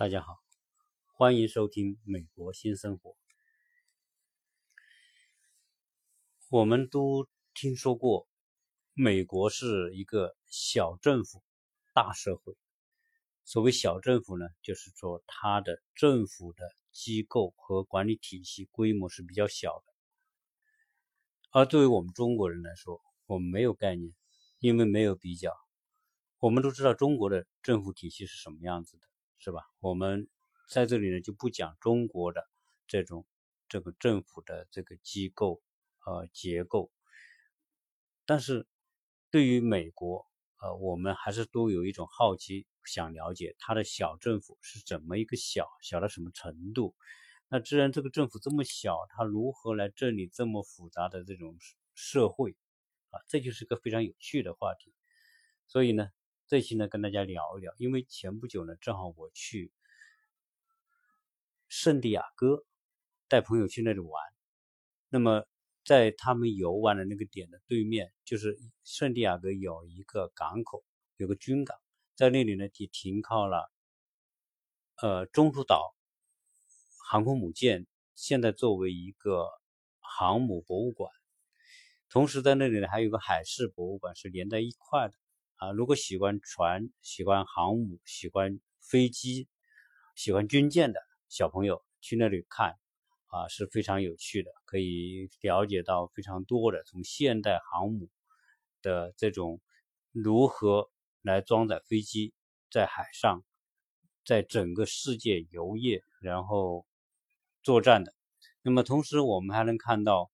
大家好，欢迎收听《美国新生活》。我们都听说过，美国是一个小政府大社会。所谓小政府呢，就是说它的政府的机构和管理体系规模是比较小的。而对于我们中国人来说，我们没有概念，因为没有比较。我们都知道中国的政府体系是什么样子的。是吧？我们在这里呢就不讲中国的这种这个政府的这个机构呃结构，但是对于美国呃，我们还是都有一种好奇，想了解它的小政府是怎么一个小小到什么程度。那既然这个政府这么小，它如何来治理这么复杂的这种社会啊？这就是个非常有趣的话题。所以呢。这期呢，跟大家聊一聊，因为前不久呢，正好我去圣地亚哥带朋友去那里玩。那么在他们游玩的那个点的对面，就是圣地亚哥有一个港口，有个军港，在那里呢，就停靠了呃中途岛航空母舰，现在作为一个航母博物馆。同时在那里呢，还有个海事博物馆，是连在一块的。啊，如果喜欢船、喜欢航母、喜欢飞机、喜欢军舰的小朋友去那里看，啊是非常有趣的，可以了解到非常多的从现代航母的这种如何来装载飞机在海上，在整个世界游曳，然后作战的。那么同时我们还能看到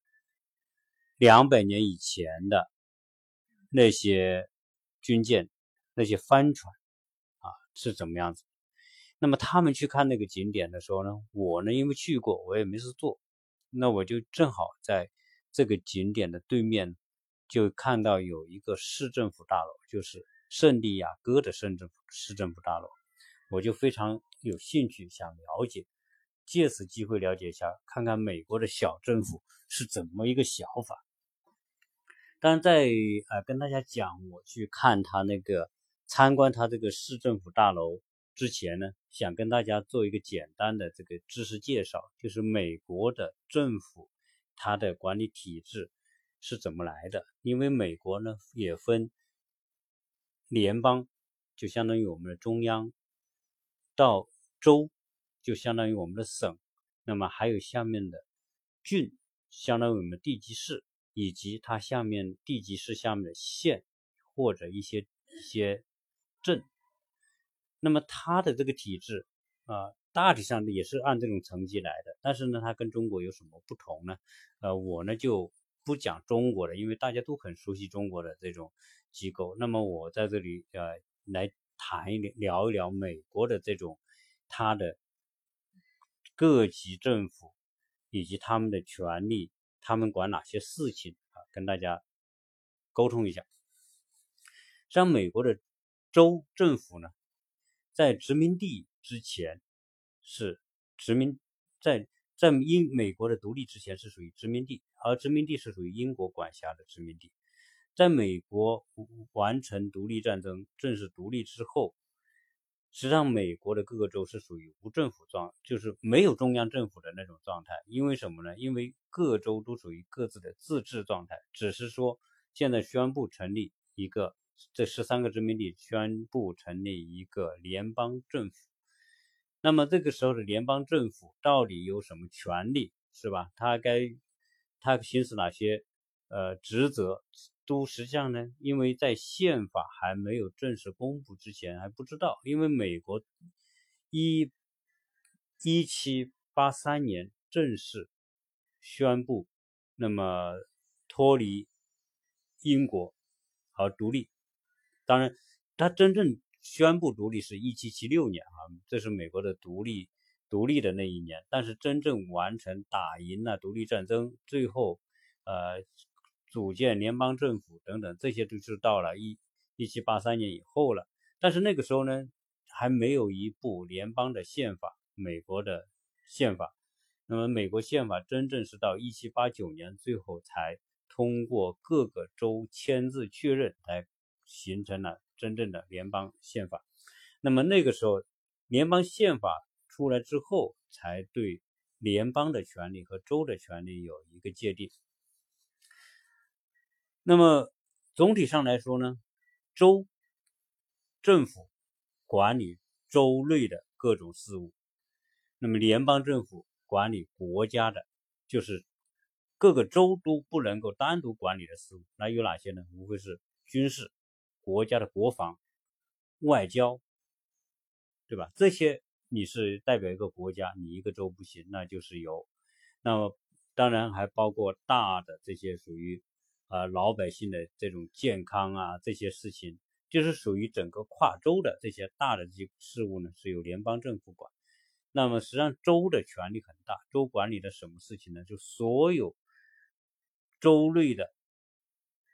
两百年以前的那些。军舰那些帆船啊是怎么样子？那么他们去看那个景点的时候呢，我呢因为去过，我也没事做，那我就正好在这个景点的对面，就看到有一个市政府大楼，就是圣地亚哥的市政府市政府大楼，我就非常有兴趣想了解，借此机会了解一下，看看美国的小政府是怎么一个想法。但在呃跟大家讲，我去看他那个参观他这个市政府大楼之前呢，想跟大家做一个简单的这个知识介绍，就是美国的政府它的管理体制是怎么来的。因为美国呢也分联邦，就相当于我们的中央，到州就相当于我们的省，那么还有下面的郡，相当于我们地级市。以及它下面地级市下面的县或者一些一些镇，那么它的这个体制啊，大体上也是按这种层级来的。但是呢，它跟中国有什么不同呢？呃，我呢就不讲中国的，因为大家都很熟悉中国的这种机构。那么我在这里呃来谈一聊一聊美国的这种它的各级政府以及他们的权利。他们管哪些事情啊？跟大家沟通一下。像美国的州政府呢，在殖民地之前是殖民，在在英美国的独立之前是属于殖民地，而殖民地是属于英国管辖的殖民地。在美国完成独立战争、正式独立之后。实际上，美国的各个州是属于无政府状，就是没有中央政府的那种状态。因为什么呢？因为各州都属于各自的自治状态，只是说现在宣布成立一个，这十三个殖民地宣布成立一个联邦政府。那么这个时候的联邦政府到底有什么权利，是吧？他该他行使哪些呃职责？都实际上呢，因为在宪法还没有正式公布之前还不知道，因为美国一一七八三年正式宣布，那么脱离英国而独立。当然，他真正宣布独立是一七七六年啊，这是美国的独立独立的那一年。但是真正完成打赢了独立战争，最后呃。组建联邦政府等等，这些都是到了一一七八三年以后了。但是那个时候呢，还没有一部联邦的宪法，美国的宪法。那么美国宪法真正是到一七八九年，最后才通过各个州签字确认，才形成了真正的联邦宪法。那么那个时候联邦宪法出来之后，才对联邦的权利和州的权利有一个界定。那么总体上来说呢，州政府管理州内的各种事务，那么联邦政府管理国家的，就是各个州都不能够单独管理的事务。那有哪些呢？无非是军事、国家的国防、外交。对吧？这些你是代表一个国家，你一个州不行，那就是有。那么当然还包括大的这些属于啊老百姓的这种健康啊这些事情，就是属于整个跨州的这些大的这些事务呢，是由联邦政府管。那么实际上州的权力很大，州管理的什么事情呢？就所有州内的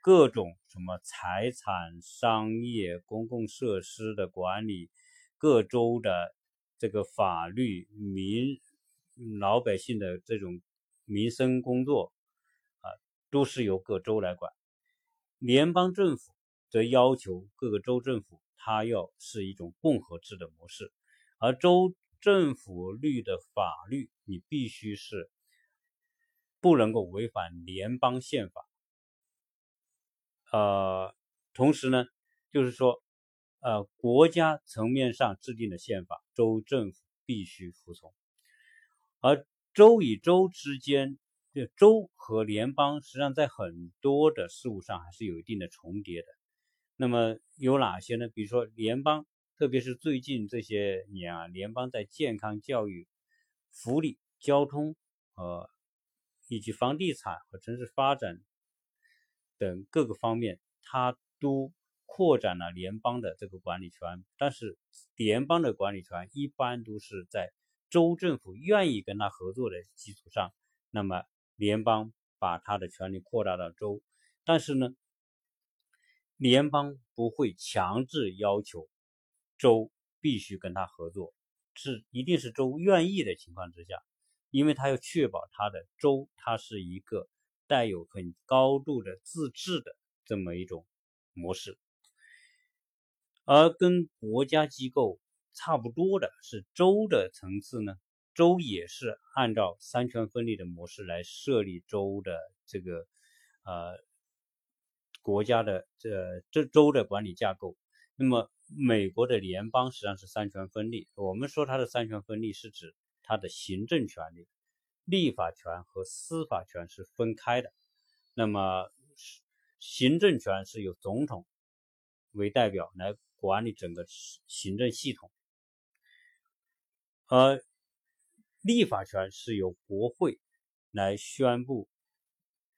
各种什么财产、商业、公共设施的管理。各州的这个法律、民老百姓的这种民生工作，都是由各州来管。联邦政府则要求各个州政府，它要是一种共和制的模式，而州政府律的法律，你必须是不能够违反联邦宪法。呃，同时呢，就是说。呃，国家层面上制定的宪法，州政府必须服从；而州与州之间，这州和联邦实际上在很多的事物上还是有一定的重叠的。那么有哪些呢？比如说联邦，特别是最近这些年啊，联邦在健康、教育、福利、交通呃以及房地产和城市发展等各个方面，它都。扩展了联邦的这个管理权，但是联邦的管理权一般都是在州政府愿意跟他合作的基础上，那么联邦把他的权利扩大到州，但是呢，联邦不会强制要求州必须跟他合作，是一定是州愿意的情况之下，因为他要确保他的州它是一个带有很高度的自治的这么一种模式。而跟国家机构差不多的是州的层次呢，州也是按照三权分立的模式来设立州的这个呃国家的这这州的管理架构。那么美国的联邦实际上是三权分立，我们说它的三权分立是指它的行政权力、立法权和司法权是分开的。那么行政权是由总统为代表来。管理整个行政系统，而立法权是由国会来宣布、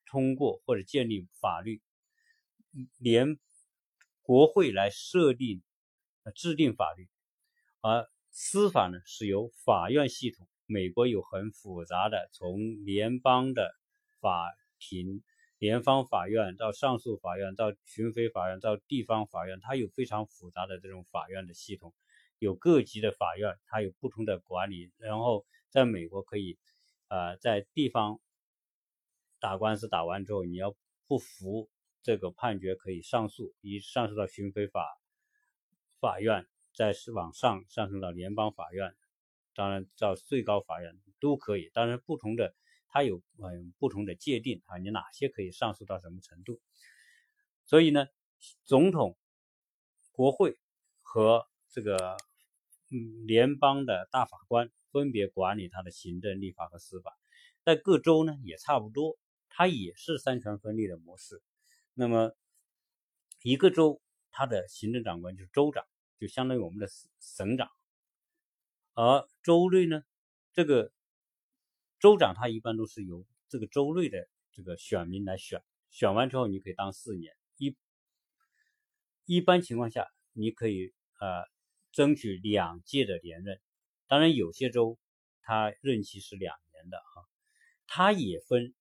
通过或者建立法律，联国会来设定、制定法律，而司法呢是由法院系统。美国有很复杂的，从联邦的法庭。联邦法院到上诉法院到巡回法院到地方法院，它有非常复杂的这种法院的系统，有各级的法院，它有不同的管理。然后在美国可以，呃，在地方打官司打完之后，你要不服这个判决，可以上诉，一上诉到巡回法法院，再是往上上升到联邦法院，当然到最高法院都可以。当然不同的。它有嗯不同的界定啊，你哪些可以上诉到什么程度？所以呢，总统、国会和这个嗯联邦的大法官分别管理他的行政、立法和司法。在各州呢也差不多，它也是三权分立的模式。那么一个州它的行政长官就是州长，就相当于我们的省长，而州内呢这个。州长他一般都是由这个州内的这个选民来选，选完之后你可以当四年，一一般情况下你可以呃争取两届的连任。当然有些州他任期是两年的哈，他也分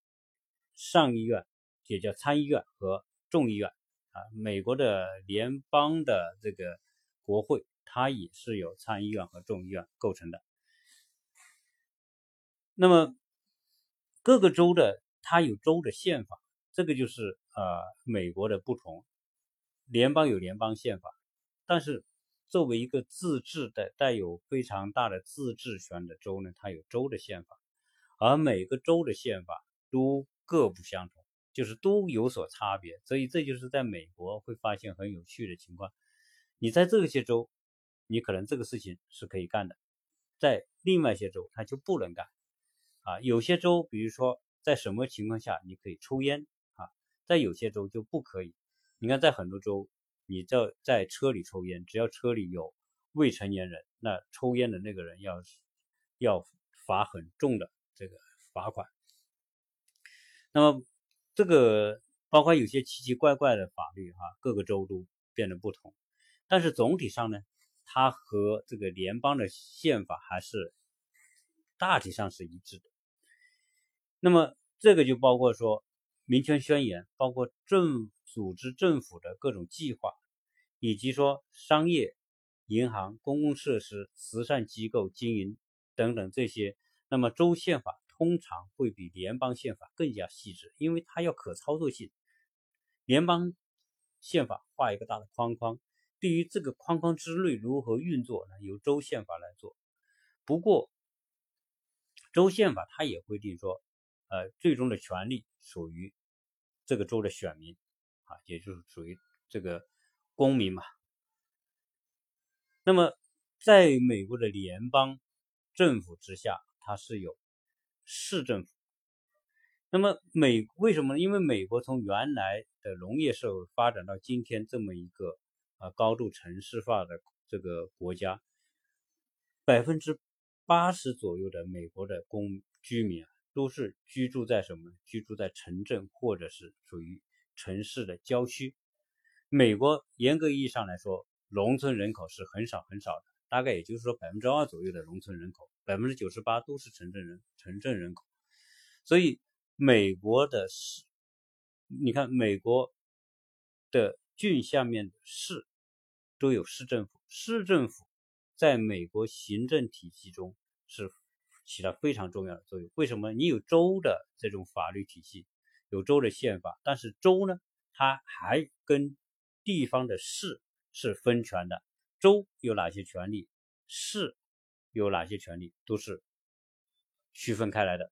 上议院，也叫参议院和众议院啊。美国的联邦的这个国会，它也是由参议院和众议院构成的。那么各个州的它有州的宪法，这个就是呃美国的不同。联邦有联邦宪法，但是作为一个自治的、带有非常大的自治权的州呢，它有州的宪法，而每个州的宪法都各不相同，就是都有所差别。所以这就是在美国会发现很有趣的情况。你在这些州，你可能这个事情是可以干的，在另外一些州它就不能干。啊，有些州，比如说在什么情况下你可以抽烟啊，在有些州就不可以。你看，在很多州。你在在车里抽烟，只要车里有未成年人，那抽烟的那个人要要罚很重的这个罚款。那么这个包括有些奇奇怪怪的法律哈，各个州都变得不同，但是总体上呢，它和这个联邦的宪法还是大体上是一致的。那么这个就包括说民权宣言，包括政。组织政府的各种计划，以及说商业、银行、公共设施、慈善机构经营等等这些，那么州宪法通常会比联邦宪法更加细致，因为它要可操作性。联邦宪法画一个大的框框，对于这个框框之内如何运作呢？由州宪法来做。不过，州宪法它也规定说，呃，最终的权利属于这个州的选民。啊，也就是属于这个公民嘛。那么，在美国的联邦政府之下，它是有市政府。那么美为什么呢？因为美国从原来的农业社会发展到今天这么一个啊高度城市化的这个国家，百分之八十左右的美国的公居民啊，都是居住在什么？居住在城镇或者是属于。城市的郊区，美国严格意义上来说，农村人口是很少很少的，大概也就是说百分之二左右的农村人口，百分之九十八都是城镇人城镇人口。所以美国的市，你看美国的郡下面的市都有市政府，市政府在美国行政体系中是起到非常重要的作用。为什么？你有州的这种法律体系。有州的宪法，但是州呢，它还跟地方的市是分权的。州有哪些权利，市有哪些权利，都是区分开来的。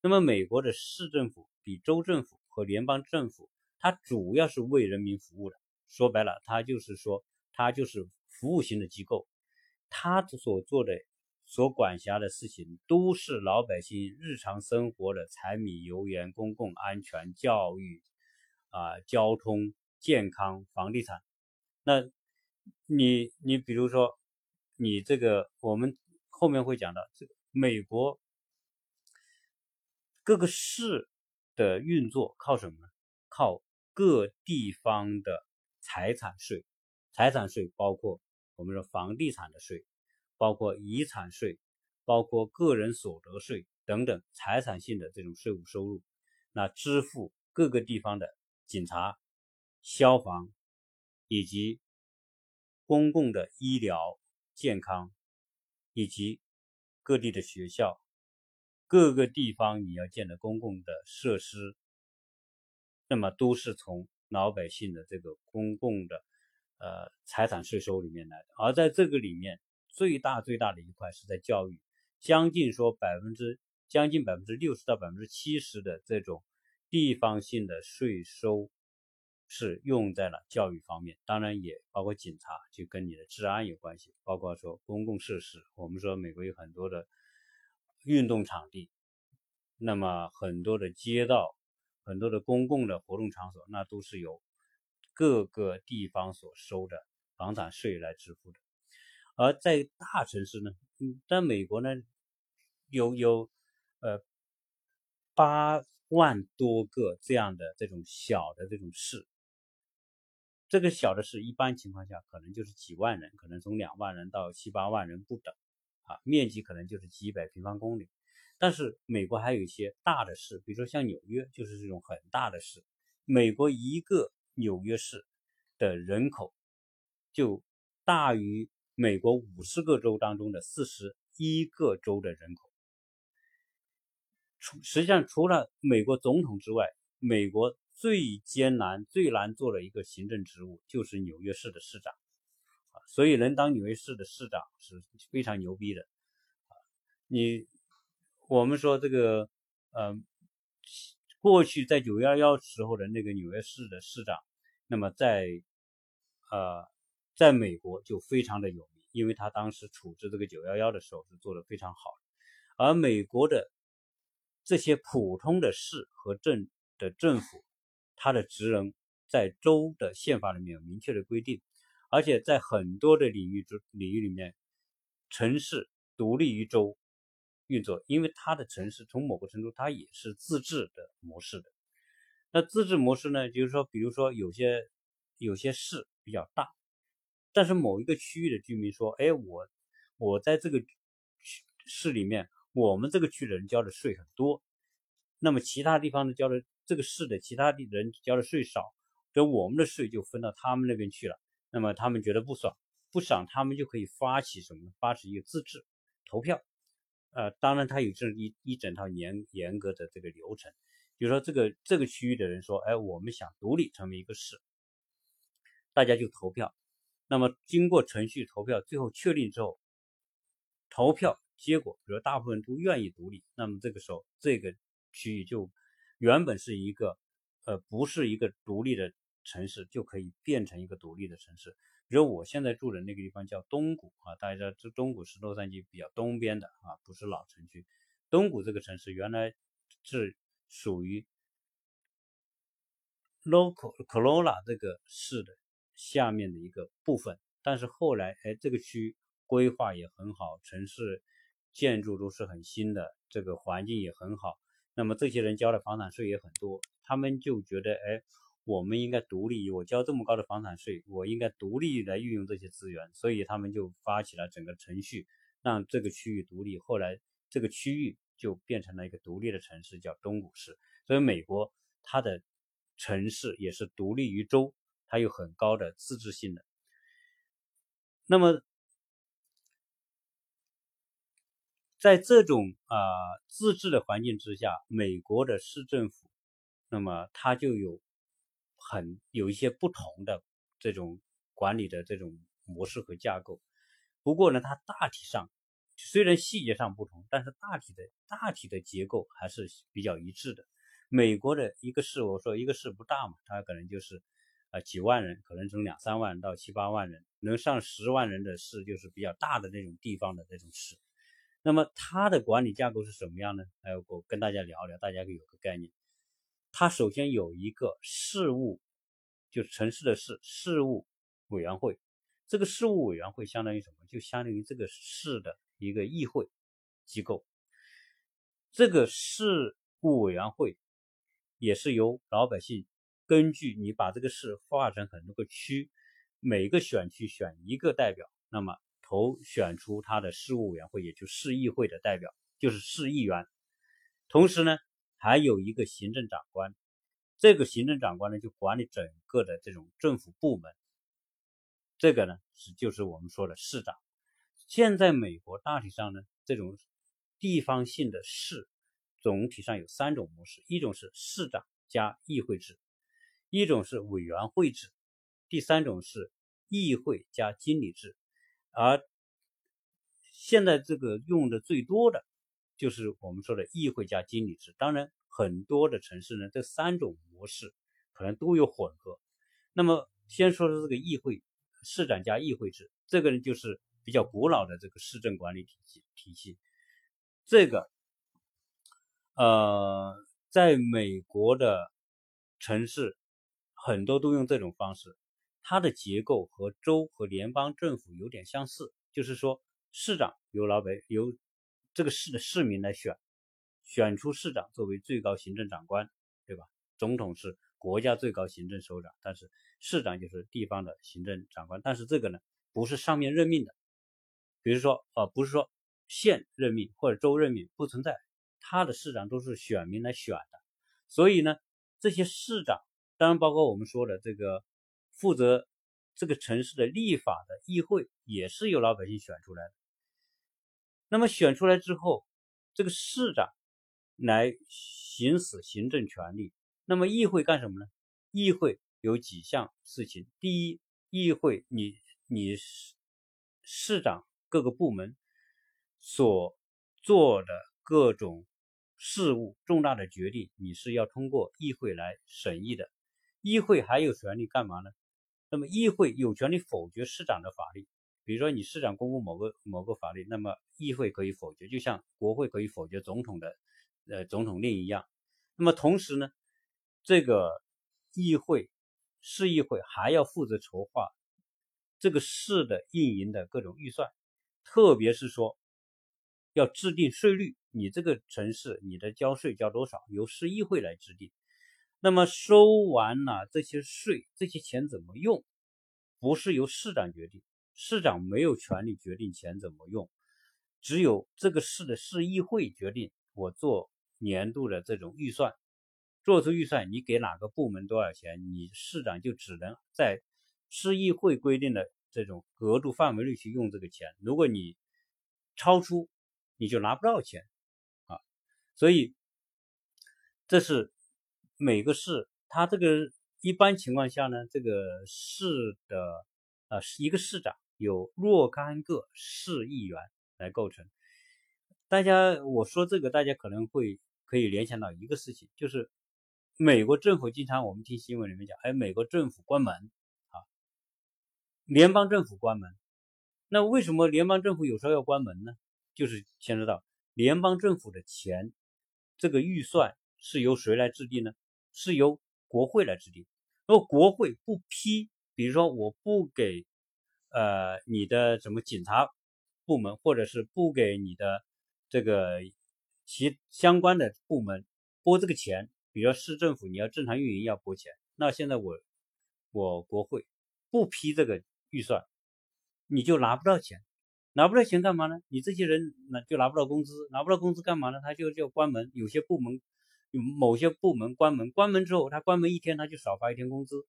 那么，美国的市政府比州政府和联邦政府，它主要是为人民服务的。说白了，它就是说，它就是服务型的机构，它所做的。所管辖的事情都是老百姓日常生活的柴米油盐、公共安全、教育、啊交通、健康、房地产。那，你你比如说，你这个我们后面会讲到，这美国各个市的运作靠什么呢？靠各地方的财产税，财产税包括我们说房地产的税。包括遗产税，包括个人所得税等等财产性的这种税务收入，那支付各个地方的警察、消防以及公共的医疗健康，以及各地的学校，各个地方你要建的公共的设施，那么都是从老百姓的这个公共的呃财产税收里面来的，而在这个里面。最大最大的一块是在教育，将近说百分之将近百分之六十到百分之七十的这种地方性的税收是用在了教育方面，当然也包括警察，就跟你的治安有关系，包括说公共设施，我们说美国有很多的运动场地，那么很多的街道，很多的公共的活动场所，那都是由各个地方所收的房产税来支付的。而在大城市呢，嗯，在美国呢，有有呃八万多个这样的这种小的这种市，这个小的市一般情况下可能就是几万人，可能从两万人到七八万人不等，啊，面积可能就是几百平方公里。但是美国还有一些大的市，比如说像纽约，就是这种很大的市。美国一个纽约市的人口就大于。美国五十个州当中的四十一个州的人口，除实际上除了美国总统之外，美国最艰难、最难做的一个行政职务就是纽约市的市长。所以能当纽约市的市长是非常牛逼的。你我们说这个，呃，过去在九幺幺时候的那个纽约市的市长，那么在呃，在美国就非常的有，因为他当时处置这个九幺幺的时候是做的非常好的。而美国的这些普通的市和镇的政府，他的职能在州的宪法里面有明确的规定，而且在很多的领域中领域里面，城市独立于州。运作，因为它的城市从某个程度它也是自治的模式的。那自治模式呢，就是说，比如说有些有些市比较大，但是某一个区域的居民说：“哎，我我在这个市里面，我们这个区的人交的税很多，那么其他地方的交的这个市的其他的人交的税少，所以我们的税就分到他们那边去了。那么他们觉得不爽，不爽，他们就可以发起什么呢？发起一个自治投票。”呃，当然，他有这一一整套严严格的这个流程。比如说，这个这个区域的人说：“哎，我们想独立成为一个市。”大家就投票。那么经过程序投票，最后确定之后，投票结果，比如大部分都愿意独立，那么这个时候，这个区域就原本是一个呃不是一个独立的城市，就可以变成一个独立的城市。比如我现在住的那个地方叫东谷啊，大家知道这东谷是洛杉矶比较东边的啊，不是老城区。东谷这个城市原来是属于 Local Corolla 这个市的下面的一个部分，但是后来哎，这个区规划也很好，城市建筑都是很新的，这个环境也很好。那么这些人交的房产税也很多，他们就觉得哎。我们应该独立，我交这么高的房产税，我应该独立来运用这些资源，所以他们就发起了整个程序，让这个区域独立。后来这个区域就变成了一个独立的城市，叫东谷市。所以美国它的城市也是独立于州，它有很高的自治性的。那么在这种啊自治的环境之下，美国的市政府，那么它就有。很有一些不同的这种管理的这种模式和架构，不过呢，它大体上虽然细节上不同，但是大体的大体的结构还是比较一致的。美国的一个市，我说一个市不大嘛，它可能就是啊几万人，可能从两三万到七八万人，能上十万人的市就是比较大的那种地方的这种市。那么它的管理架构是什么样呢？哎，我跟大家聊聊，大家有个概念。它首先有一个事务，就是城市的市事务委员会。这个事务委员会相当于什么？就相当于这个市的一个议会机构。这个事务委员会也是由老百姓根据你把这个市划成很多个区，每个选区选一个代表，那么投选出他的事务委员会，也就市议会的代表，就是市议员。同时呢。还有一个行政长官，这个行政长官呢就管理整个的这种政府部门，这个呢是就是我们说的市长。现在美国大体上呢，这种地方性的市总体上有三种模式：一种是市长加议会制，一种是委员会制，第三种是议会加经理制。而现在这个用的最多的。就是我们说的议会加经理制，当然很多的城市呢，这三种模式可能都有混合。那么先说说这个议会，市长加议会制，这个呢就是比较古老的这个市政管理体系体系。这个呃，在美国的城市很多都用这种方式，它的结构和州和联邦政府有点相似，就是说市长由老百由这个市的市民来选，选出市长作为最高行政长官，对吧？总统是国家最高行政首长，但是市长就是地方的行政长官。但是这个呢，不是上面任命的，比如说，呃，不是说县任命或者州任命，不存在。他的市长都是选民来选的，所以呢，这些市长，当然包括我们说的这个负责这个城市的立法的议会，也是由老百姓选出来的。那么选出来之后，这个市长来行使行政权力。那么议会干什么呢？议会有几项事情。第一，议会你你市长各个部门所做的各种事务、重大的决定，你是要通过议会来审议的。议会还有权利干嘛呢？那么议会有权利否决市长的法律。比如说，你市长公布某个某个法律，那么议会可以否决，就像国会可以否决总统的呃总统令一样。那么同时呢，这个议会市议会还要负责筹划这个市的运营的各种预算，特别是说要制定税率，你这个城市你的交税交多少，由市议会来制定。那么收完了这些税，这些钱怎么用，不是由市长决定。市长没有权利决定钱怎么用，只有这个市的市议会决定。我做年度的这种预算，做出预算，你给哪个部门多少钱，你市长就只能在市议会规定的这种额度范围内去用这个钱。如果你超出，你就拿不到钱啊。所以这是每个市，它这个一般情况下呢，这个市的呃一个市长。有若干个市议员来构成。大家我说这个，大家可能会可以联想到一个事情，就是美国政府经常我们听新闻里面讲，哎，美国政府关门啊，联邦政府关门。那为什么联邦政府有时候要关门呢？就是牵扯到联邦政府的钱，这个预算是由谁来制定呢？是由国会来制定。如果国会不批，比如说我不给。呃，你的什么警察部门，或者是不给你的这个其相关的部门拨这个钱，比如市政府你要正常运营要拨钱，那现在我我国会不批这个预算，你就拿不到钱，拿不到钱干嘛呢？你这些人那就拿不到工资，拿不到工资干嘛呢？他就叫关门，有些部门某些部门关门，关门之后他关门一天他就少发一天工资。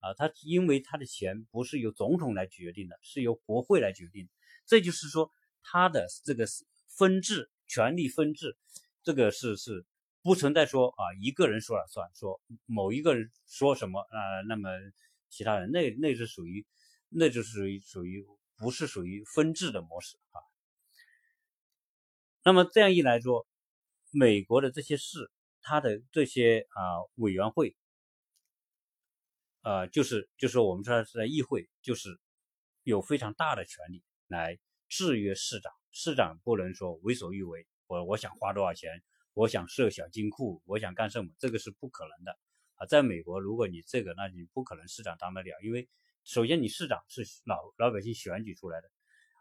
啊，他因为他的钱不是由总统来决定的，是由国会来决定。这就是说，他的这个分制、权力分制，这个是是不存在说啊一个人说了算，说某一个人说什么啊，那么其他人那那是属于，那就是属于属于不是属于分制的模式啊。那么这样一来说，美国的这些事，他的这些啊委员会。呃，就是就是我们说是在议会，就是有非常大的权利来制约市长。市长不能说为所欲为，我我想花多少钱，我想设小金库，我想干什么，这个是不可能的啊。在美国，如果你这个，那你不可能市长当得了，因为首先你市长是老老百姓选举出来的，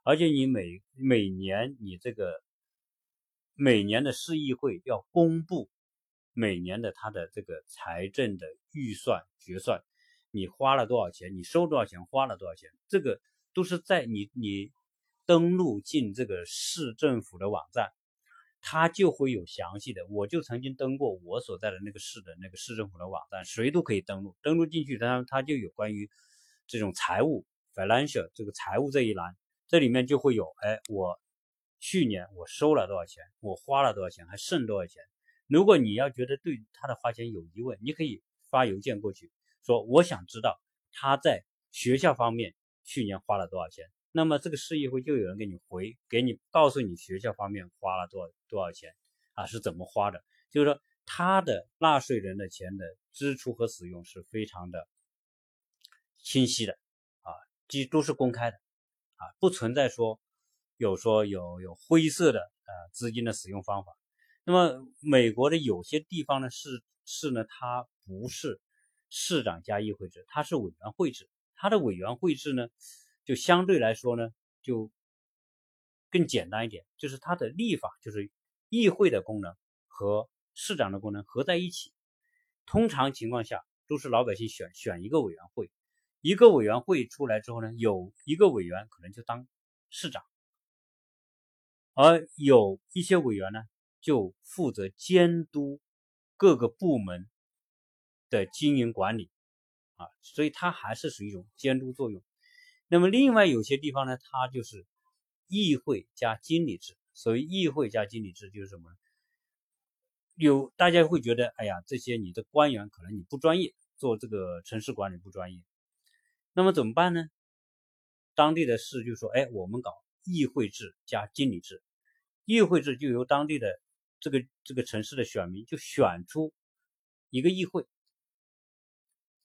而且你每每年你这个每年的市议会要公布每年的他的这个财政的预算决算。你花了多少钱？你收多少钱？花了多少钱？这个都是在你你登录进这个市政府的网站，它就会有详细的。我就曾经登过我所在的那个市的那个市政府的网站，谁都可以登录。登录进去，它它就有关于这种财务 financial 这个财务这一栏，这里面就会有，哎，我去年我收了多少钱？我花了多少钱？还剩多少钱？如果你要觉得对他的花钱有疑问，你可以发邮件过去。说我想知道他在学校方面去年花了多少钱，那么这个市议会就有人给你回，给你告诉你学校方面花了多多少钱啊，是怎么花的？就是说他的纳税人的钱的支出和使用是非常的清晰的啊，即都是公开的啊，不存在说有说有有灰色的呃资金的使用方法。那么美国的有些地方呢是是呢，它不是。市长加议会制，它是委员会制，它的委员会制呢，就相对来说呢，就更简单一点，就是它的立法就是议会的功能和市长的功能合在一起。通常情况下都是老百姓选选一个委员会，一个委员会出来之后呢，有一个委员可能就当市长，而有一些委员呢就负责监督各个部门。的经营管理啊，所以它还是属于一种监督作用。那么另外有些地方呢，它就是议会加经理制。所谓议会加经理制就是什么？有大家会觉得，哎呀，这些你的官员可能你不专业，做这个城市管理不专业。那么怎么办呢？当地的市就说：“哎，我们搞议会制加经理制，议会制就由当地的这个这个城市的选民就选出一个议会，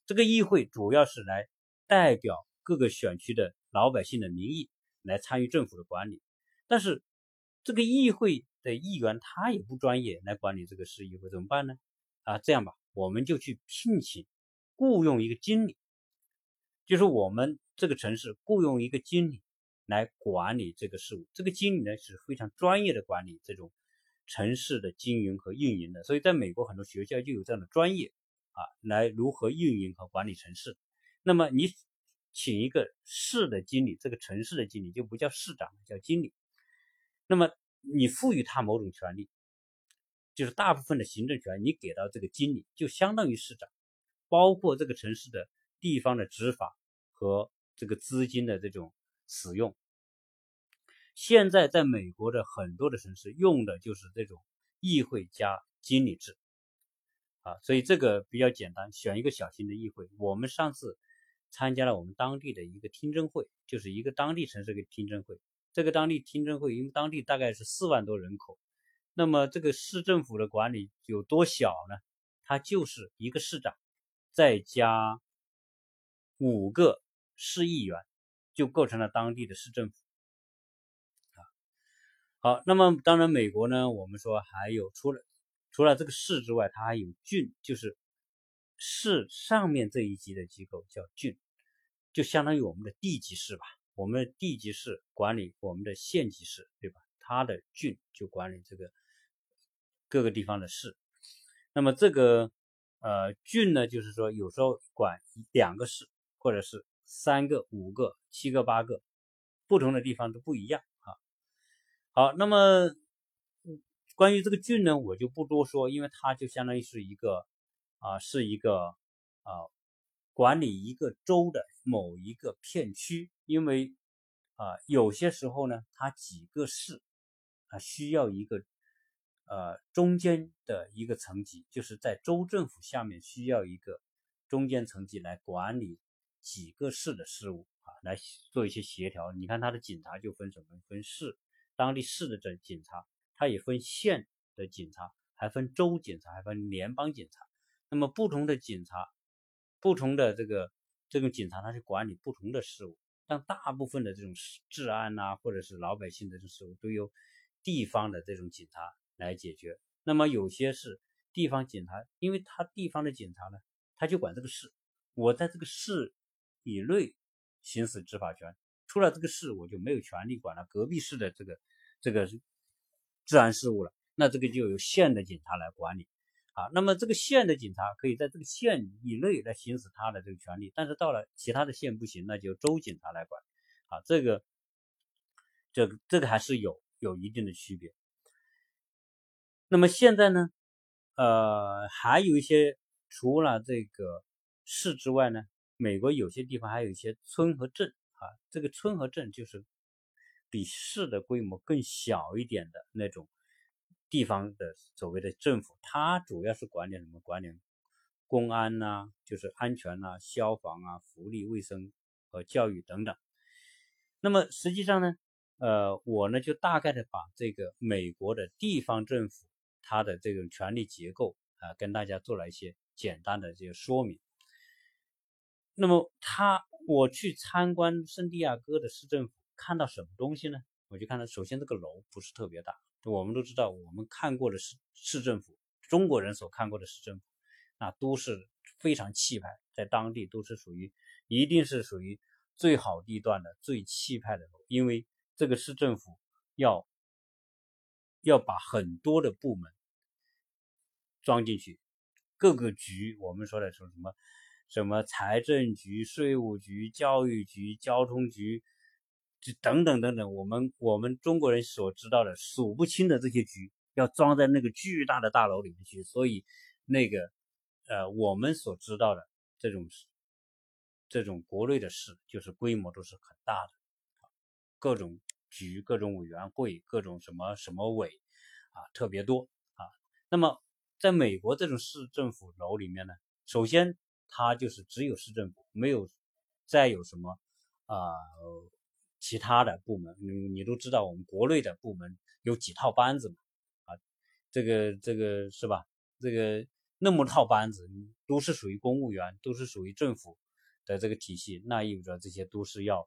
这个议会主要是来代表各个选区的老百姓的民意来参与政府的管理，但是这个议会的议员他也不专业来管理这个市议会，怎么办呢？啊，这样吧，我们就去聘请雇佣一个经理。”就是我们这个城市雇佣一个经理来管理这个事务，这个经理呢是非常专业的管理这种城市的经营和运营的，所以在美国很多学校就有这样的专业啊，来如何运营和管理城市。那么你请一个市的经理，这个城市的经理就不叫市长，叫经理。那么你赋予他某种权利，就是大部分的行政权你给到这个经理，就相当于市长，包括这个城市的。地方的执法和这个资金的这种使用，现在在美国的很多的城市用的就是这种议会加经理制，啊，所以这个比较简单，选一个小型的议会。我们上次参加了我们当地的一个听证会，就是一个当地城市的听证会。这个当地听证会，因为当地大概是四万多人口，那么这个市政府的管理有多小呢？它就是一个市长，再加。五个市议员就构成了当地的市政府。好，那么当然，美国呢，我们说还有除了除了这个市之外，它还有郡，就是市上面这一级的机构叫郡，就相当于我们的地级市吧。我们的地级市管理我们的县级市，对吧？它的郡就管理这个各个地方的市。那么这个呃郡呢，就是说有时候管两个市。或者是三个、五个、七个、八个，不同的地方都不一样。好，那么关于这个郡呢，我就不多说，因为它就相当于是一个啊，是一个啊，管理一个州的某一个片区。因为啊，有些时候呢，它几个市啊需要一个呃中间的一个层级，就是在州政府下面需要一个中间层级来管理。几个市的事务啊，来做一些协调。你看他的警察就分什么？分市，当地市的这警察，他也分县的警察，还分州警察，还分联邦警察。那么不同的警察，不同的这个这种警察，他去管理不同的事务。但大部分的这种治安呐，或者是老百姓的这种事务，都由地方的这种警察来解决。那么有些是地方警察，因为他地方的警察呢，他就管这个市。我在这个市。以内行使执法权，出了这个市，我就没有权利管了隔壁市的这个这个治安事务了。那这个就由县的警察来管理啊。那么这个县的警察可以在这个县以内来行使他的这个权利，但是到了其他的县不行，那就州警察来管啊。这个这个这个还是有有一定的区别。那么现在呢，呃，还有一些除了这个市之外呢。美国有些地方还有一些村和镇啊，这个村和镇就是比市的规模更小一点的那种地方的所谓的政府，它主要是管理什么？管理公安呐，就是安全呐、消防啊、福利、卫生和教育等等。那么实际上呢，呃，我呢就大概的把这个美国的地方政府它的这种权力结构啊，跟大家做了一些简单的这个说明。那么他，我去参观圣地亚哥的市政府，看到什么东西呢？我就看到，首先这个楼不是特别大。我们都知道，我们看过的市市政府，中国人所看过的市政府，那都是非常气派，在当地都是属于，一定是属于最好地段的最气派的楼。因为这个市政府要要把很多的部门装进去，各个局，我们说的是什么？什么财政局、税务局、教育局、交通局，这等等等等，我们我们中国人所知道的数不清的这些局，要装在那个巨大的大楼里面去。所以，那个呃，我们所知道的这种这种国内的事，就是规模都是很大的，各种局、各种委员会、各种什么什么委啊，特别多啊。那么，在美国这种市政府楼里面呢，首先。它就是只有市政府，没有再有什么啊其他的部门，你你都知道，我们国内的部门有几套班子嘛，啊，这个这个是吧？这个那么套班子，都是属于公务员，都是属于政府的这个体系，那意味着这些都是要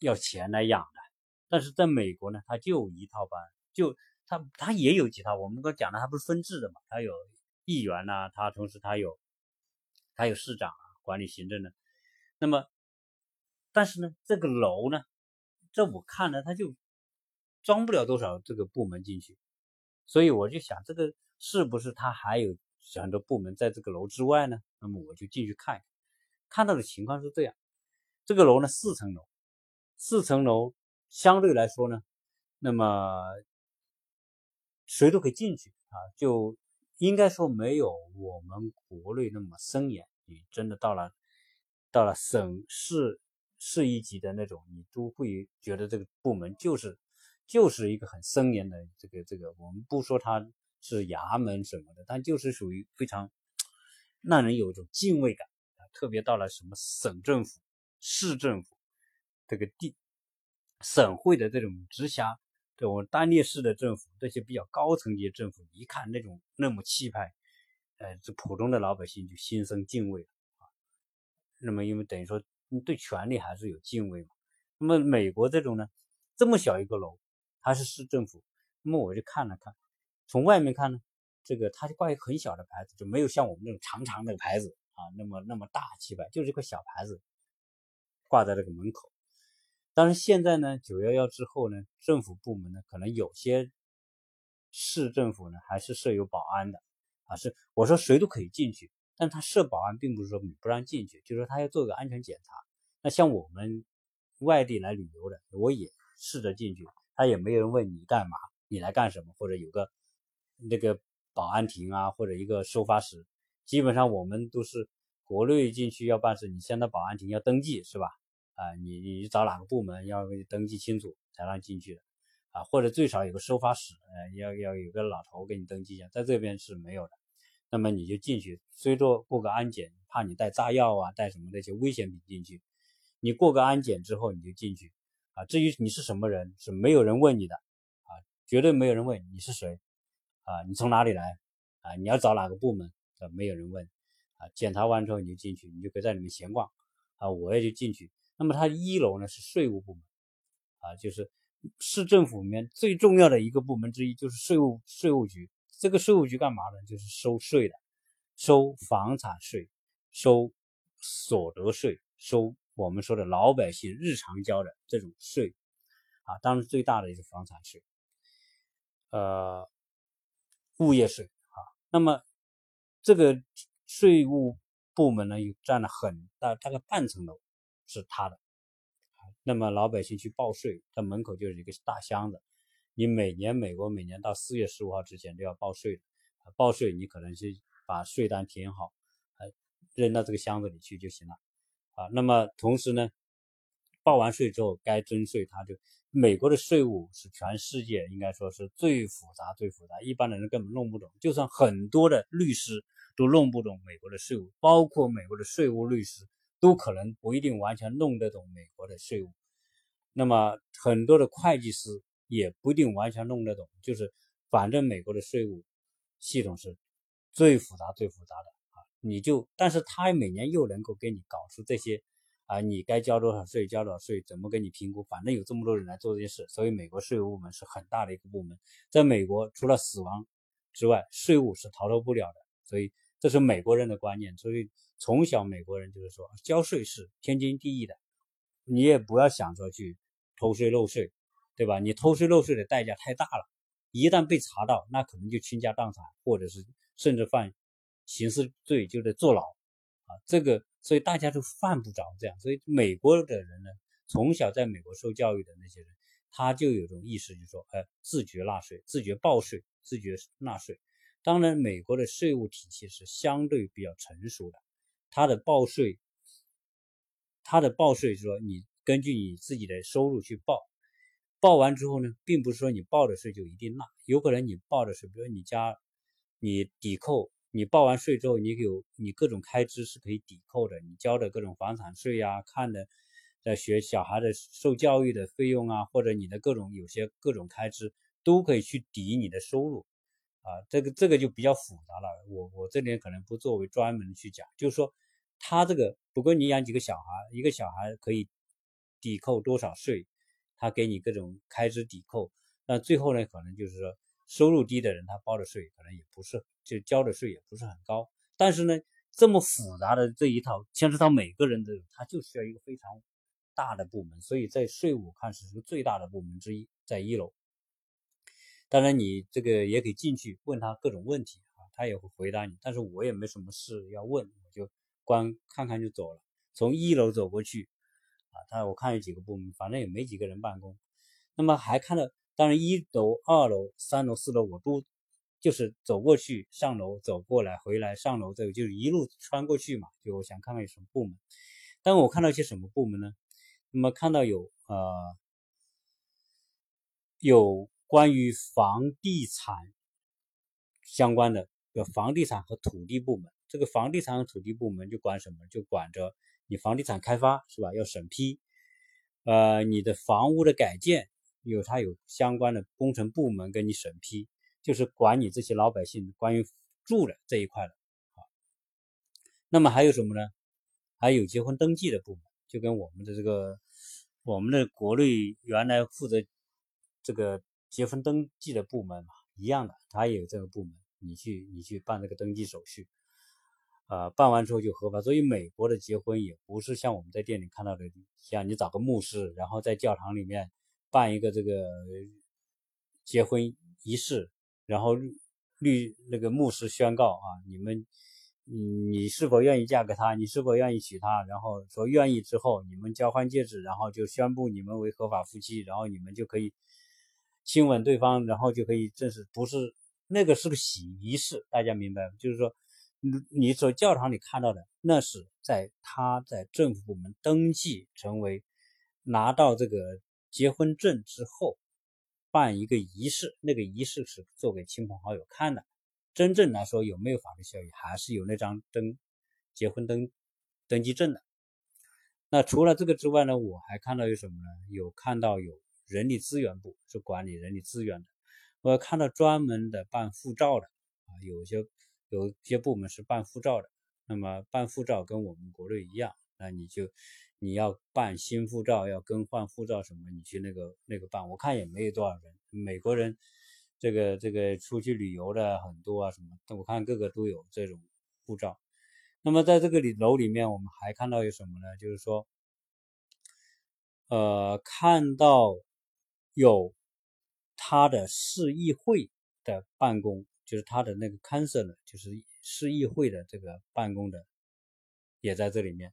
要钱来养的。但是在美国呢，他就一套班，就他他也有几套。我们刚讲的，他不是分制的嘛？他有议员呐，他同时他有还有市长啊，管理行政的。那么，但是呢，这个楼呢，这我看呢，他就装不了多少这个部门进去，所以我就想，这个是不是他还有很多部门在这个楼之外呢？那么我就进去看，看到的情况是这样：这个楼呢，四层楼，四层楼。相对来说呢，那么谁都可以进去啊，就应该说没有我们国内那么森严。你真的到了到了省市市一级的那种，你都会觉得这个部门就是就是一个很森严的这个这个。我们不说它是衙门什么的，但就是属于非常让人有一种敬畏感啊。特别到了什么省政府、市政府这个地。省会的这种直辖，这种单列市的政府，这些比较高层级的政府，一看那种那么气派，呃，这普通的老百姓就心生敬畏啊。那么，因为等于说你对权力还是有敬畏嘛。那么美国这种呢，这么小一个楼，它是市政府。那么我就看了看，从外面看呢，这个它就挂一个很小的牌子，就没有像我们那种长长的牌子啊，那么那么大气派，就是一个小牌子挂在这个门口。但是现在呢，九幺幺之后呢，政府部门呢，可能有些市政府呢还是设有保安的，啊，是我说谁都可以进去，但他设保安并不是说你不让进去，就是说他要做个安全检查。那像我们外地来旅游的，我也试着进去，他也没有人问你干嘛，你来干什么，或者有个那个保安亭啊，或者一个收发室，基本上我们都是国内进去要办事，你先到保安亭要登记，是吧？啊，你你找哪个部门要登记清楚才让进去的，啊，或者最少有个收发室，呃，要要有个老头给你登记一下，在这边是没有的。那么你就进去，虽说过个安检，怕你带炸药啊，带什么那些危险品进去，你过个安检之后你就进去，啊，至于你是什么人，是没有人问你的，啊，绝对没有人问你是谁，啊，你从哪里来，啊，你要找哪个部门，啊，没有人问，啊，检查完之后你就进去，你就可以在里面闲逛，啊，我也就进去。那么它一楼呢是税务部门，啊，就是市政府里面最重要的一个部门之一，就是税务税务局。这个税务局干嘛呢？就是收税的，收房产税，收所得税，收我们说的老百姓日常交的这种税，啊，当然最大的也是房产税，呃，物业税啊。那么这个税务部门呢，又占了很大，大概半层楼。是他的，那么老百姓去报税，他门口就是一个大箱子，你每年美国每年到四月十五号之前都要报税，报税你可能是把税单填好，呃，扔到这个箱子里去就行了，啊，那么同时呢，报完税之后该征税，他就美国的税务是全世界应该说是最复杂最复杂，一般的人根本弄不懂，就算很多的律师都弄不懂美国的税务，包括美国的税务律师。都可能不一定完全弄得懂美国的税务，那么很多的会计师也不一定完全弄得懂。就是反正美国的税务系统是最复杂、最复杂的啊！你就，但是他每年又能够给你搞出这些啊，你该交多少税，交多少税，怎么给你评估？反正有这么多人来做这件事，所以美国税务部门是很大的一个部门。在美国，除了死亡之外，税务是逃脱不了的。所以这是美国人的观念，所以。从小美国人就是说，交税是天经地义的，你也不要想着去偷税漏税，对吧？你偷税漏税的代价太大了，一旦被查到，那可能就倾家荡产，或者是甚至犯刑事罪，就得坐牢啊。这个，所以大家都犯不着这样。所以美国的人呢，从小在美国受教育的那些人，他就有种意识，就是说，哎，自觉纳税，自觉报税，自觉纳税。当然，美国的税务体系是相对比较成熟的。它的报税，他的报税是说，你根据你自己的收入去报，报完之后呢，并不是说你报的税就一定纳，有可能你报的税，比如你家你抵扣，你报完税之后，你有你各种开支是可以抵扣的，你交的各种房产税呀，看的在学小孩的受教育的费用啊，或者你的各种有些各种开支，都可以去抵你的收入啊。这个这个就比较复杂了，我我这边可能不作为专门去讲，就是说他这个不过你养几个小孩，一个小孩可以抵扣多少税，他给你各种开支抵扣，那最后呢，可能就是说收入低的人他报的税可能也不是就交的税也不是很高，但是呢。这么复杂的这一套，牵涉到每个人的，他就需要一个非常大的部门，所以在税务看是个最大的部门之一，在一楼。当然，你这个也可以进去问他各种问题啊，他也会回答你。但是我也没什么事要问，我就光看看就走了。从一楼走过去啊，他我看有几个部门，反正也没几个人办公。那么还看到，当然一楼、二楼、三楼、四楼我都。就是走过去上楼，走过来回来上楼，这个就是一路穿过去嘛。就我想看看有什么部门，但我看到一些什么部门呢？那么看到有呃有关于房地产相关的，有房地产和土地部门。这个房地产和土地部门就管什么？就管着你房地产开发是吧？要审批。呃，你的房屋的改建有它有相关的工程部门给你审批。就是管你这些老百姓关于住的这一块的啊。那么还有什么呢？还有结婚登记的部门，就跟我们的这个我们的国内原来负责这个结婚登记的部门嘛一样的，他也有这个部门，你去你去办这个登记手续，啊，办完之后就合法。所以美国的结婚也不是像我们在店里看到的，像你找个牧师，然后在教堂里面办一个这个结婚仪式。然后律那个牧师宣告啊，你们，你是否愿意嫁给他？你是否愿意娶她？然后说愿意之后，你们交换戒指，然后就宣布你们为合法夫妻，然后你们就可以亲吻对方，然后就可以正式。不是那个是个喜仪式，大家明白吗？就是说，你你从教堂里看到的，那是在他在政府部门登记成为拿到这个结婚证之后。办一个仪式，那个仪式是做给亲朋好友看的。真正来说，有没有法律效益，还是有那张登结婚登登记证的。那除了这个之外呢，我还看到有什么呢？有看到有人力资源部是管理人力资源的，我看到专门的办护照的啊，有些有些部门是办护照的。那么办护照跟我们国内一样，那你就。你要办新护照，要更换护照什么？你去那个那个办，我看也没有多少人。美国人这个这个出去旅游的很多啊，什么？我看各个都有这种护照。那么在这个里楼里面，我们还看到有什么呢？就是说，呃，看到有他的市议会的办公，就是他的那个 council，就是市议会的这个办公的，也在这里面。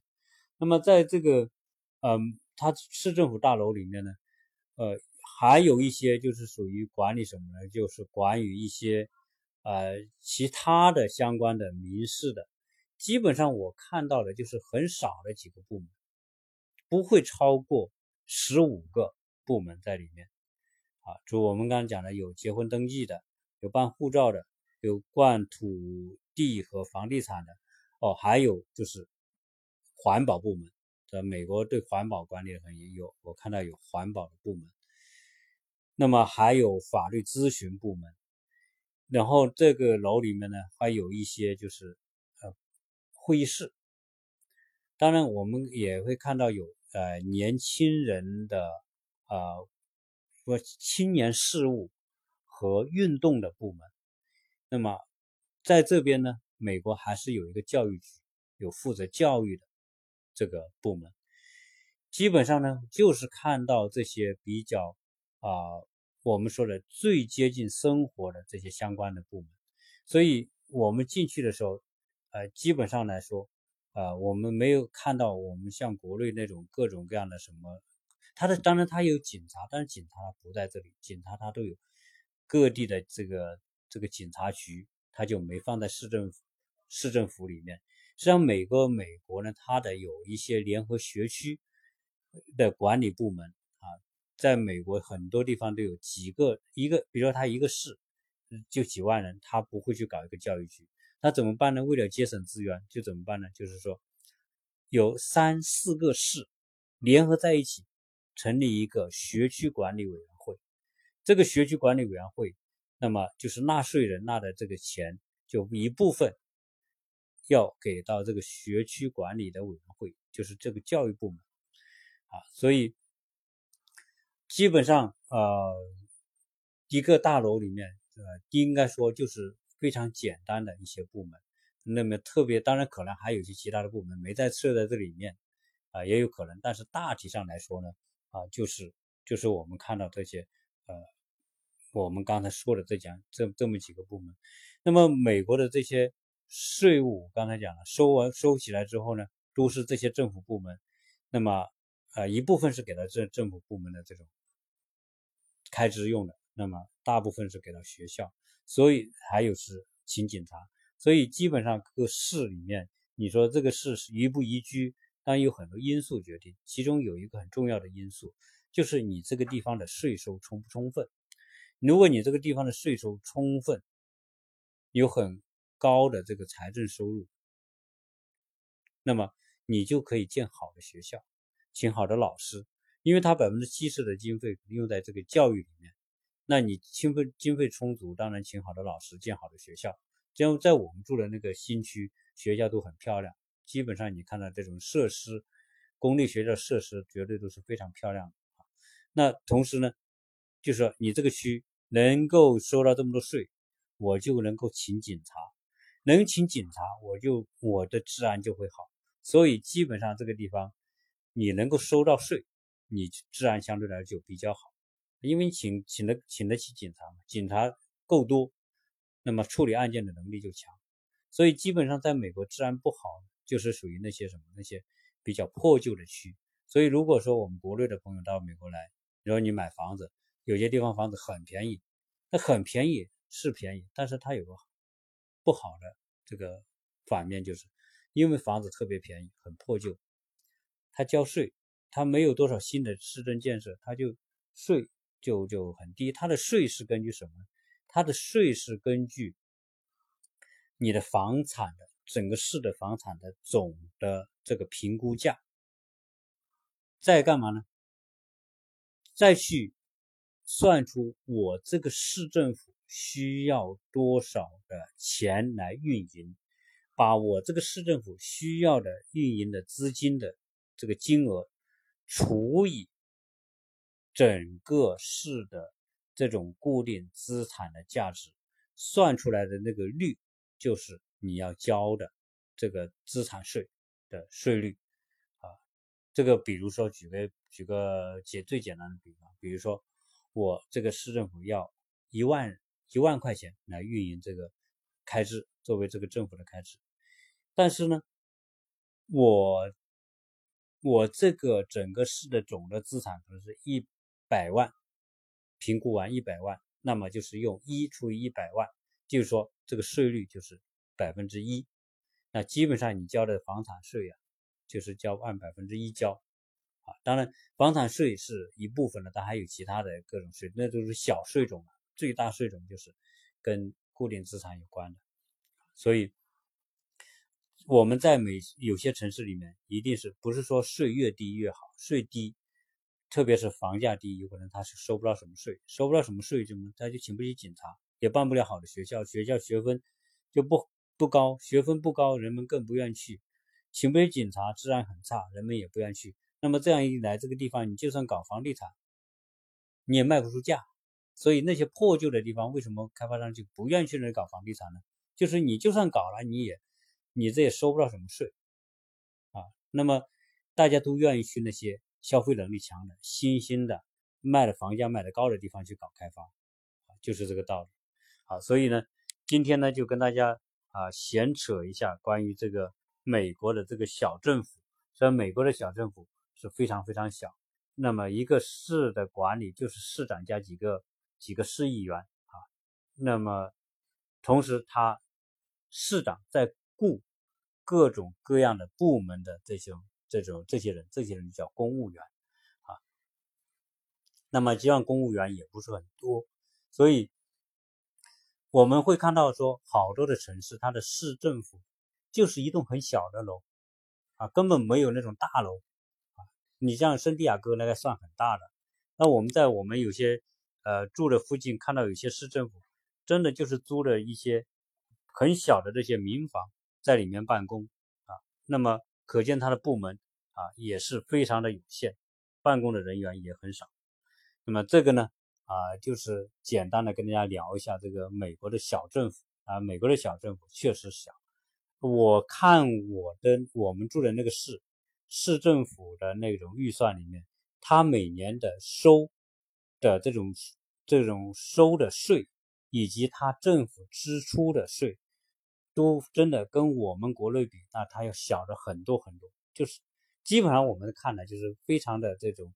那么在这个，嗯，它市政府大楼里面呢，呃，还有一些就是属于管理什么呢？就是管理一些，呃，其他的相关的民事的。基本上我看到的就是很少的几个部门，不会超过十五个部门在里面。啊，就我们刚刚讲的，有结婚登记的，有办护照的，有管土地和房地产的，哦，还有就是。环保部门，在美国对环保管理很，有我看到有环保的部门，那么还有法律咨询部门，然后这个楼里面呢还有一些就是呃会议室，当然我们也会看到有呃年轻人的呃说青年事务和运动的部门，那么在这边呢，美国还是有一个教育局，有负责教育的。这个部门基本上呢，就是看到这些比较啊，我们说的最接近生活的这些相关的部门，所以我们进去的时候，呃，基本上来说，呃，我们没有看到我们像国内那种各种各样的什么，他的当然他有警察，但是警察不在这里，警察他都有各地的这个这个警察局，他就没放在市政府市政府里面。实际上，美国美国呢，它的有一些联合学区的管理部门啊，在美国很多地方都有几个一个，比如说他一个市就几万人，他不会去搞一个教育局，那怎么办呢？为了节省资源，就怎么办呢？就是说有三四个市联合在一起，成立一个学区管理委员会。这个学区管理委员会，那么就是纳税人纳的这个钱，就一部分要给到这个学区管理的委员会，就是这个教育部门啊。所以基本上，呃，一个大楼里面，呃，应该说就是非常简单的一些部门。那么特别，当然可能还有一些其他的部门没在设在这里面。啊，也有可能，但是大体上来说呢，啊，就是就是我们看到这些，呃，我们刚才说的这讲这这么几个部门，那么美国的这些税务，刚才讲了，收完收起来之后呢，都是这些政府部门，那么啊一部分是给到政政府部门的这种开支用的，那么大部分是给到学校，所以还有是请警察，所以基本上各市里面，你说这个市是宜不宜居？当然有很多因素决定，其中有一个很重要的因素，就是你这个地方的税收充不充分。如果你这个地方的税收充分，有很高的这个财政收入，那么你就可以建好的学校，请好的老师，因为他百分之七十的经费用在这个教育里面，那你经费经费充足，当然请好的老师，建好的学校。这样在我们住的那个新区，学校都很漂亮。基本上你看到这种设施，公立学校设施绝对都是非常漂亮的啊。那同时呢，就是说你这个区能够收到这么多税，我就能够请警察，能请警察，我就我的治安就会好。所以基本上这个地方你能够收到税，你治安相对来说就比较好，因为你请请得请得起警察嘛，警察够多，那么处理案件的能力就强。所以基本上在美国治安不好。就是属于那些什么那些比较破旧的区，所以如果说我们国内的朋友到美国来，然后你买房子，有些地方房子很便宜，那很便宜是便宜，但是它有个不好的这个反面，就是因为房子特别便宜，很破旧，他交税，他没有多少新的市政建设，他就税就就很低。他的税是根据什么？他的税是根据你的房产的。整个市的房产的总的这个评估价，再干嘛呢？再去算出我这个市政府需要多少的钱来运营，把我这个市政府需要的运营的资金的这个金额除以整个市的这种固定资产的价值，算出来的那个率就是。你要交的这个资产税的税率啊，这个比如说举个举个简最简单的比方，比如说我这个市政府要一万一万块钱来运营这个开支，作为这个政府的开支，但是呢，我我这个整个市的总的资产可能是一百万，评估完一百万，那么就是用一除以一百万，就是说这个税率就是。百分之一，那基本上你交的房产税啊，就是交按百分之一交啊。当然，房产税是一部分的，但还有其他的各种税，那都是小税种最大税种就是跟固定资产有关的。所以我们在每有些城市里面，一定是不是说税越低越好？税低，特别是房价低，有可能他是收不到什么税，收不到什么税，就他就请不起警察，也办不了好的学校，学校学分就不。不高，学分不高，人们更不愿去。请不起警察，治安很差，人们也不愿去。那么这样一来，这个地方你就算搞房地产，你也卖不出价。所以那些破旧的地方，为什么开发商就不愿意去那里搞房地产呢？就是你就算搞了，你也你这也收不到什么税啊。那么大家都愿意去那些消费能力强的、新兴的、卖的房价卖的高的地方去搞开发，就是这个道理。好，所以呢，今天呢就跟大家。啊，闲扯一下关于这个美国的这个小政府，虽然美国的小政府是非常非常小，那么一个市的管理就是市长加几个几个市议员啊，那么同时他市长在雇各种各样的部门的这种这种这些人，这些人叫公务员啊，那么这样公务员也不是很多，所以。我们会看到说，好多的城市，它的市政府就是一栋很小的楼，啊，根本没有那种大楼，啊，你像圣地亚哥那个算很大的。那我们在我们有些呃住的附近看到有些市政府，真的就是租了一些很小的这些民房在里面办公啊。那么可见他的部门啊也是非常的有限，办公的人员也很少。那么这个呢啊就是简单的跟大家聊一下这个美国的小政府啊，美国的小政府确实小。我看我的我们住的那个市市政府的那种预算里面，它每年的收的这种这种收的税，以及它政府支出的税，都真的跟我们国内比，那它要小的很多很多。就是基本上我们看来就是非常的这种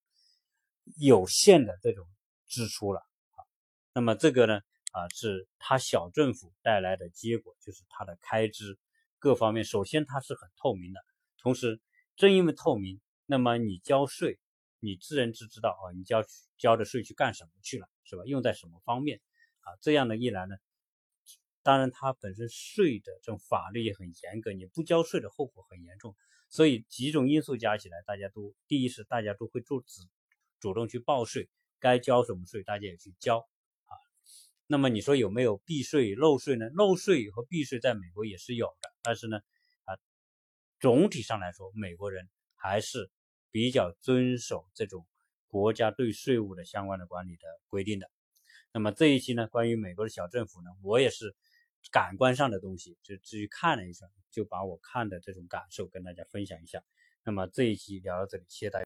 有限的这种支出了啊。那么这个呢啊，是它小政府带来的结果，就是它的开支。各方面，首先它是很透明的，同时正因为透明，那么你交税，你自然知知道啊，你交交的税去干什么去了，是吧？用在什么方面啊？这样的一来呢，当然它本身税的这种法律也很严格，你不交税的后果很严重，所以几种因素加起来，大家都第一是大家都会做主主动去报税，该交什么税大家也去交啊。那么你说有没有避税漏税呢？漏税和避税在美国也是有的。但是呢，啊，总体上来说，美国人还是比较遵守这种国家对税务的相关的管理的规定的。那么这一期呢，关于美国的小政府呢，我也是感官上的东西，就至于看了一下，就把我看的这种感受跟大家分享一下。那么这一期聊到这里，谢谢大家。